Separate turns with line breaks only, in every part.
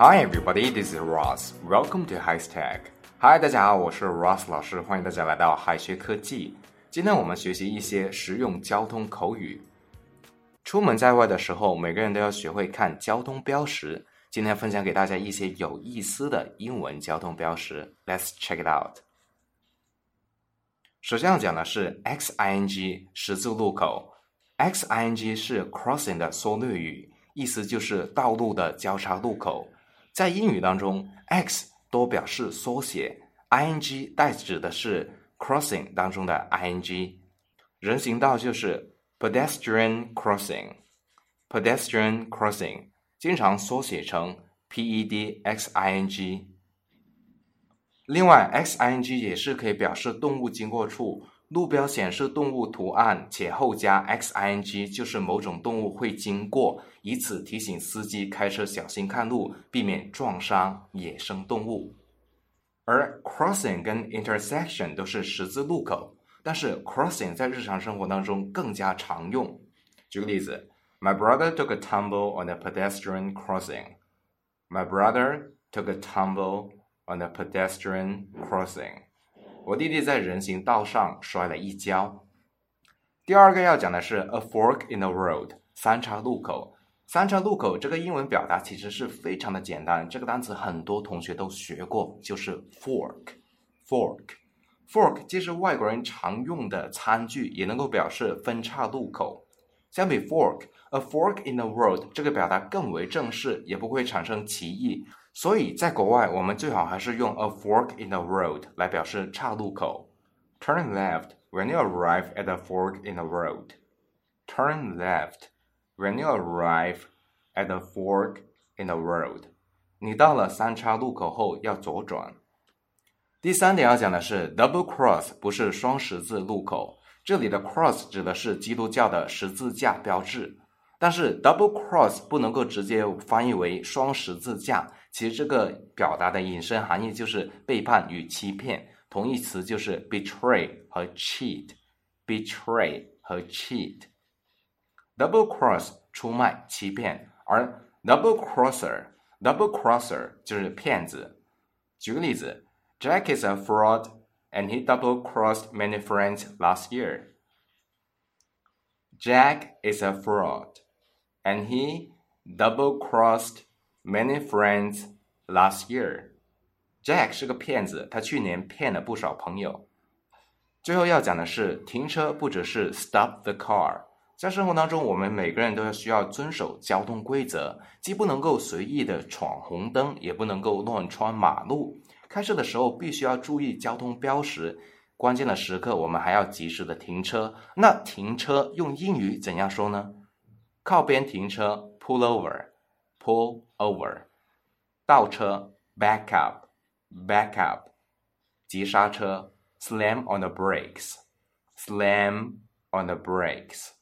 Hi everybody, this is Ross. Welcome to High Tech. Hi，大家好，我是 Ross 老师，欢迎大家来到海学科技。今天我们学习一些实用交通口语。出门在外的时候，每个人都要学会看交通标识。今天分享给大家一些有意思的英文交通标识。Let's check it out。首先要讲的是 X I N G 十字路口。X I N G 是 crossing 的缩略语，意思就是道路的交叉路口。在英语当中，X 多表示缩写，ing 代指的是 crossing 当中的 ing。人行道就是 pedestrian crossing，pedestrian crossing 经常缩写成 pedxing。另外，xing 也是可以表示动物经过处。路标显示动物图案，且后加 xing，就是某种动物会经过，以此提醒司机开车小心看路，避免撞伤野生动物。而 crossing 跟 intersection 都是十字路口，但是 crossing 在日常生活当中更加常用。举个例子，My brother took a tumble on a pedestrian crossing. My brother took a tumble on a pedestrian crossing. 我弟弟在人行道上摔了一跤。第二个要讲的是 a fork in the road，三叉路口。三叉路口这个英文表达其实是非常的简单，这个单词很多同学都学过，就是 fork，fork，fork 既是外国人常用的餐具，也能够表示分叉路口。相比 fork，a fork in the road 这个表达更为正式，也不会产生歧义。所以在国外，我们最好还是用 a fork in the road 来表示岔路口。Turn left when you arrive at a fork in the road. Turn left when you arrive at a fork in the road. 你到了三叉路口后要左转。第三点要讲的是 double cross 不是双十字路口，这里的 cross 指的是基督教的十字架标志。但是 double cross 不能够直接翻译为双十字架，其实这个表达的引申含义就是背叛与欺骗，同义词就是 betray 和 cheat，betray 和 cheat。double cross 出卖、欺骗，而 double crosser，double crosser 就是骗子。举个例子，Jack is a fraud and he double crossed many friends last year. Jack is a fraud. and he double-crossed many friends last year. Jack 是个骗子，他去年骗了不少朋友。最后要讲的是，停车不只是 stop the car，在生活当中，我们每个人都要需要遵守交通规则，既不能够随意的闯红灯，也不能够乱穿马路。开车的时候必须要注意交通标识，关键的时刻我们还要及时的停车。那停车用英语怎样说呢？靠边停车，pull over over，pull over；倒车，back up，back up；急刹车，slam on the brakes，slam on the brakes；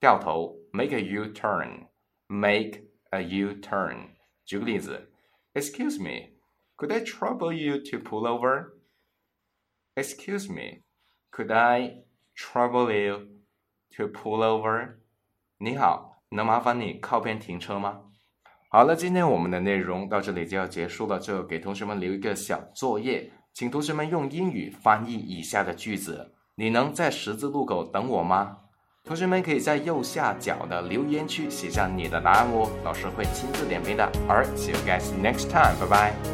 掉头，make a U-turn，make a U-turn。举个例子，Excuse me，could I trouble you to pull over？Excuse me，could I trouble you to pull over？你好，能麻烦你靠边停车吗？ 好了，今天我们的内容到这里就要结束了。最后给同学们留一个小作业，请同学们用英语翻译以下的句子。你能在十字路口等我吗？同学们可以在右下角的留言区写下你的答案哦，老师会亲自点评的。Alright, see you guys next time. Bye bye.